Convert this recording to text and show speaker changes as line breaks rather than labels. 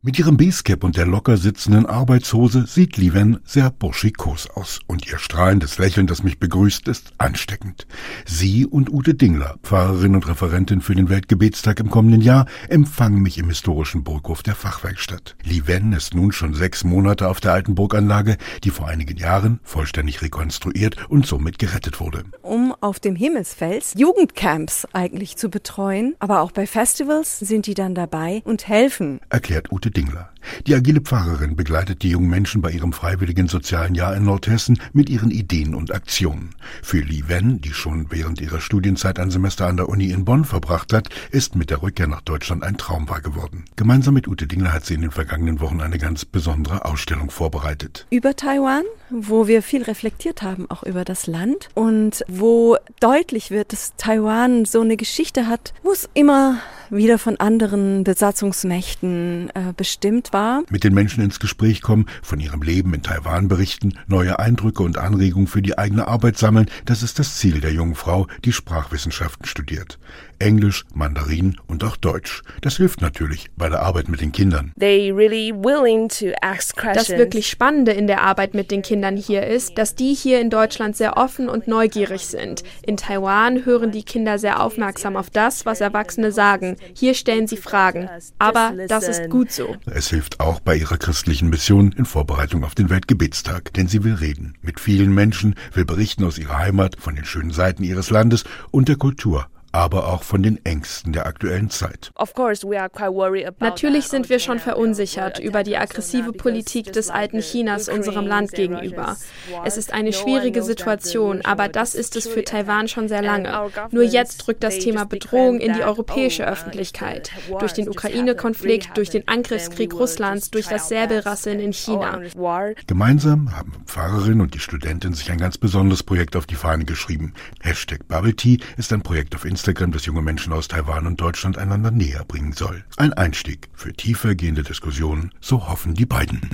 Mit ihrem Basecap und der locker sitzenden Arbeitshose sieht Liven sehr burschikos aus und ihr strahlendes Lächeln, das mich begrüßt, ist ansteckend. Sie und Ute Dingler, Pfarrerin und Referentin für den Weltgebetstag im kommenden Jahr, empfangen mich im historischen Burghof der Fachwerkstatt. Liven ist nun schon sechs Monate auf der alten Burganlage, die vor einigen Jahren vollständig rekonstruiert und somit gerettet wurde.
Um auf dem Himmelsfels Jugendcamps eigentlich zu betreuen, aber auch bei Festivals sind die dann dabei und helfen,
erklärt Ute Dingler. Die agile Pfarrerin begleitet die jungen Menschen bei ihrem freiwilligen sozialen Jahr in Nordhessen mit ihren Ideen und Aktionen. Für Li Wen, die schon während ihrer Studienzeit ein Semester an der Uni in Bonn verbracht hat, ist mit der Rückkehr nach Deutschland ein Traum wahr geworden. Gemeinsam mit Ute Dingler hat sie in den vergangenen Wochen eine ganz besondere Ausstellung vorbereitet.
Über Taiwan, wo wir viel reflektiert haben, auch über das Land und wo deutlich wird, dass Taiwan so eine Geschichte hat, wo es immer wieder von anderen Besatzungsmächten äh, bestimmt war.
Mit den Menschen ins Gespräch kommen, von ihrem Leben in Taiwan berichten, neue Eindrücke und Anregungen für die eigene Arbeit sammeln, das ist das Ziel der jungen Frau, die Sprachwissenschaften studiert. Englisch, Mandarin und auch Deutsch. Das hilft natürlich bei der Arbeit mit den Kindern.
Really
das wirklich Spannende in der Arbeit mit den Kindern hier ist, dass die hier in Deutschland sehr offen und neugierig sind. In Taiwan hören die Kinder sehr aufmerksam auf das, was Erwachsene sagen. Hier stellen sie Fragen. Aber das ist gut so.
Es hilft auch bei ihrer christlichen Mission in Vorbereitung auf den Weltgebetstag, denn sie will reden mit vielen Menschen, will berichten aus ihrer Heimat, von den schönen Seiten ihres Landes und der Kultur aber auch von den Ängsten der aktuellen Zeit.
Natürlich sind wir schon verunsichert über die aggressive Politik des alten Chinas unserem Land gegenüber. Es ist eine schwierige Situation, aber das ist es für Taiwan schon sehr lange. Nur jetzt drückt das Thema Bedrohung in die europäische Öffentlichkeit. Durch den Ukraine-Konflikt, durch den Angriffskrieg Russlands, durch das Säbelrasseln in China.
Gemeinsam haben Pfarrerin und die Studentin sich ein ganz besonderes Projekt auf die Fahne geschrieben. Hashtag Bubble Tea ist ein Projekt auf Instagram Instagram, das junge Menschen aus Taiwan und Deutschland einander näher bringen soll. Ein Einstieg für tiefer gehende Diskussionen, so hoffen die beiden.